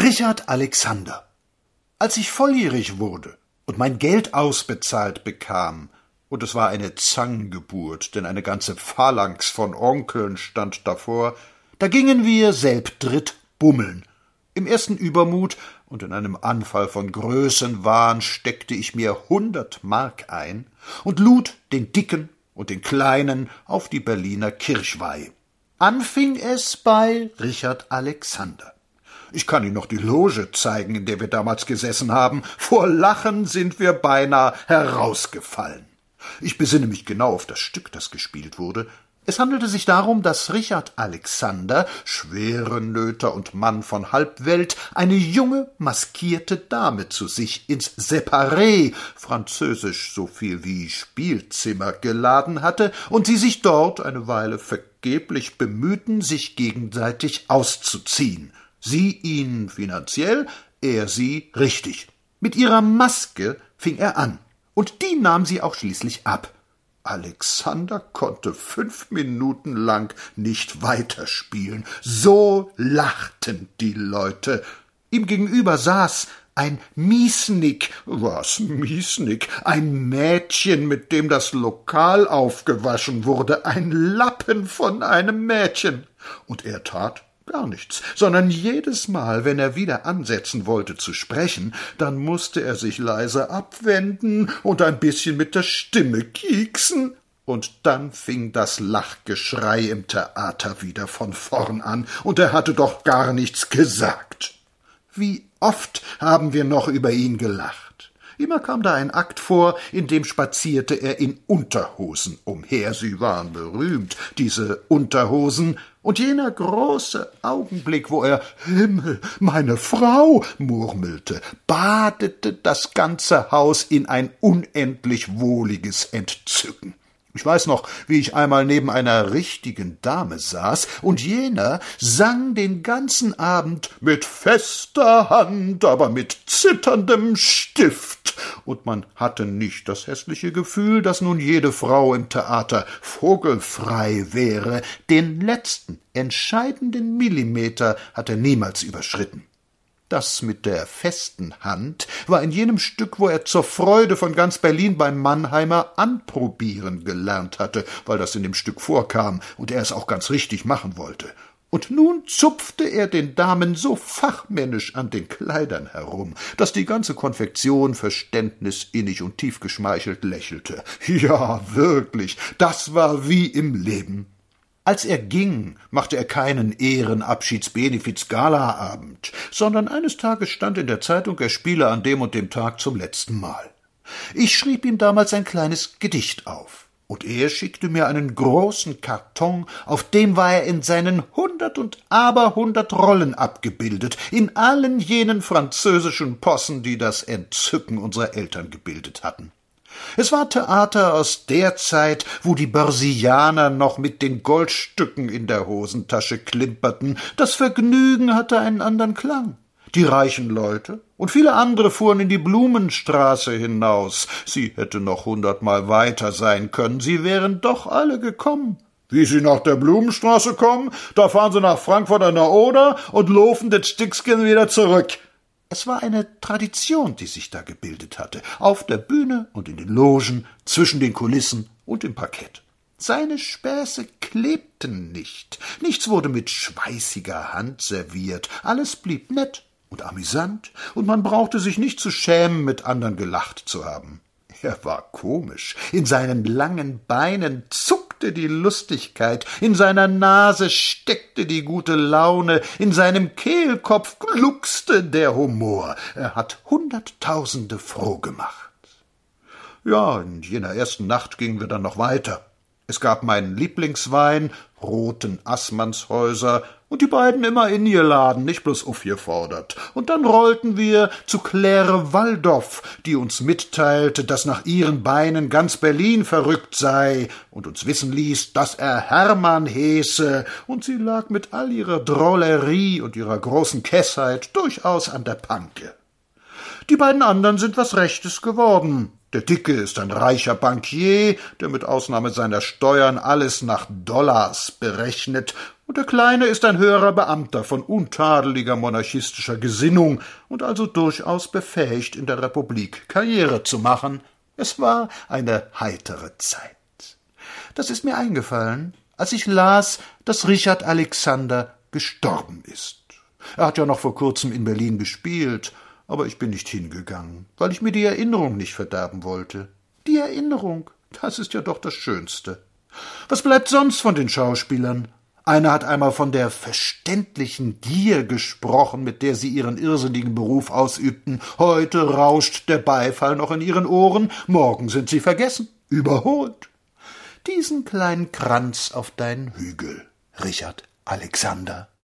Richard Alexander. Als ich volljährig wurde und mein Geld ausbezahlt bekam, und es war eine Zangengeburt, denn eine ganze Phalanx von Onkeln stand davor, da gingen wir selbdritt bummeln. Im ersten Übermut und in einem Anfall von Größenwahn steckte ich mir hundert Mark ein und lud den Dicken und den Kleinen auf die Berliner Kirchweih. Anfing es bei Richard Alexander. Ich kann Ihnen noch die Loge zeigen, in der wir damals gesessen haben. Vor Lachen sind wir beinahe herausgefallen. Ich besinne mich genau auf das Stück, das gespielt wurde. Es handelte sich darum, dass Richard Alexander, Schwerenöter und Mann von Halbwelt, eine junge, maskierte Dame zu sich ins Separé, französisch so viel wie Spielzimmer, geladen hatte und sie sich dort eine Weile vergeblich bemühten, sich gegenseitig auszuziehen. Sie ihn finanziell, er sie richtig. Mit ihrer Maske fing er an, und die nahm sie auch schließlich ab. Alexander konnte fünf Minuten lang nicht weiterspielen. So lachten die Leute. Ihm gegenüber saß ein Miesnick, was Miesnick, ein Mädchen, mit dem das Lokal aufgewaschen wurde, ein Lappen von einem Mädchen. Und er tat gar nichts, sondern jedes Mal, wenn er wieder ansetzen wollte zu sprechen, dann musste er sich leise abwenden und ein bisschen mit der Stimme kieksen, und dann fing das Lachgeschrei im Theater wieder von vorn an, und er hatte doch gar nichts gesagt. Wie oft haben wir noch über ihn gelacht. Immer kam da ein Akt vor, in dem spazierte er in Unterhosen umher. Sie waren berühmt, diese Unterhosen, und jener große Augenblick, wo er Himmel, meine Frau murmelte, badete das ganze Haus in ein unendlich wohliges Entzücken. Ich weiß noch, wie ich einmal neben einer richtigen Dame saß, und jener sang den ganzen Abend mit fester Hand, aber mit zitterndem Stift, und man hatte nicht das hässliche Gefühl, dass nun jede Frau im Theater vogelfrei wäre, den letzten entscheidenden Millimeter hat er niemals überschritten. Das mit der festen Hand war in jenem Stück, wo er zur Freude von ganz Berlin beim Mannheimer anprobieren gelernt hatte, weil das in dem Stück vorkam und er es auch ganz richtig machen wollte. Und nun zupfte er den Damen so fachmännisch an den Kleidern herum, dass die ganze Konfektion verständnisinnig und tief geschmeichelt lächelte. Ja, wirklich, das war wie im Leben. Als er ging, machte er keinen Ehrenabschieds-Benefiz-Gala-Abend, sondern eines Tages stand in der Zeitung, er spiele an dem und dem Tag zum letzten Mal. Ich schrieb ihm damals ein kleines Gedicht auf. Und er schickte mir einen großen Karton, auf dem war er in seinen hundert und aberhundert Rollen abgebildet, in allen jenen französischen Possen, die das Entzücken unserer Eltern gebildet hatten. Es war Theater aus der Zeit, wo die Börsianer noch mit den Goldstücken in der Hosentasche klimperten. Das Vergnügen hatte einen andern Klang. Die reichen Leute und viele andere fuhren in die Blumenstraße hinaus. Sie hätte noch hundertmal weiter sein können, sie wären doch alle gekommen. Wie sie nach der Blumenstraße kommen, da fahren sie nach Frankfurt an der Oder und laufen das Stückchen wieder zurück. Es war eine Tradition, die sich da gebildet hatte, auf der Bühne und in den Logen, zwischen den Kulissen und im Parkett. Seine Späße klebten nicht, nichts wurde mit schweißiger Hand serviert, alles blieb nett und amüsant, und man brauchte sich nicht zu schämen, mit andern gelacht zu haben. Er war komisch, in seinen langen Beinen zuckte zuckte die Lustigkeit, in seiner Nase steckte die gute Laune, in seinem Kehlkopf gluckste der Humor. Er hat Hunderttausende froh gemacht. Ja, in jener ersten Nacht gingen wir dann noch weiter. Es gab meinen Lieblingswein, roten Assmannshäuser, und die beiden immer in ihr Laden, nicht bloß aufgefordert. Und dann rollten wir zu Claire Waldorf, die uns mitteilte, dass nach ihren Beinen ganz Berlin verrückt sei und uns wissen ließ, dass er Hermann hieße, und sie lag mit all ihrer Drollerie und ihrer großen Kessheit durchaus an der Panke. Die beiden anderen sind was Rechtes geworden. Der Dicke ist ein reicher Bankier, der mit Ausnahme seiner Steuern alles nach Dollars berechnet, Und der Kleine ist ein höherer Beamter von untadeliger monarchistischer Gesinnung und also durchaus befähigt, in der Republik Karriere zu machen. Es war eine heitere Zeit. Das ist mir eingefallen, als ich las, dass Richard Alexander gestorben ist. Er hat ja noch vor kurzem in Berlin gespielt, aber ich bin nicht hingegangen, weil ich mir die Erinnerung nicht verderben wollte. Die Erinnerung, das ist ja doch das Schönste. Was bleibt sonst von den Schauspielern? Einer hat einmal von der verständlichen Gier gesprochen, mit der sie ihren irrsinnigen Beruf ausübten. Heute rauscht der Beifall noch in ihren Ohren, morgen sind sie vergessen, überholt. Diesen kleinen Kranz auf deinen Hügel, Richard Alexander.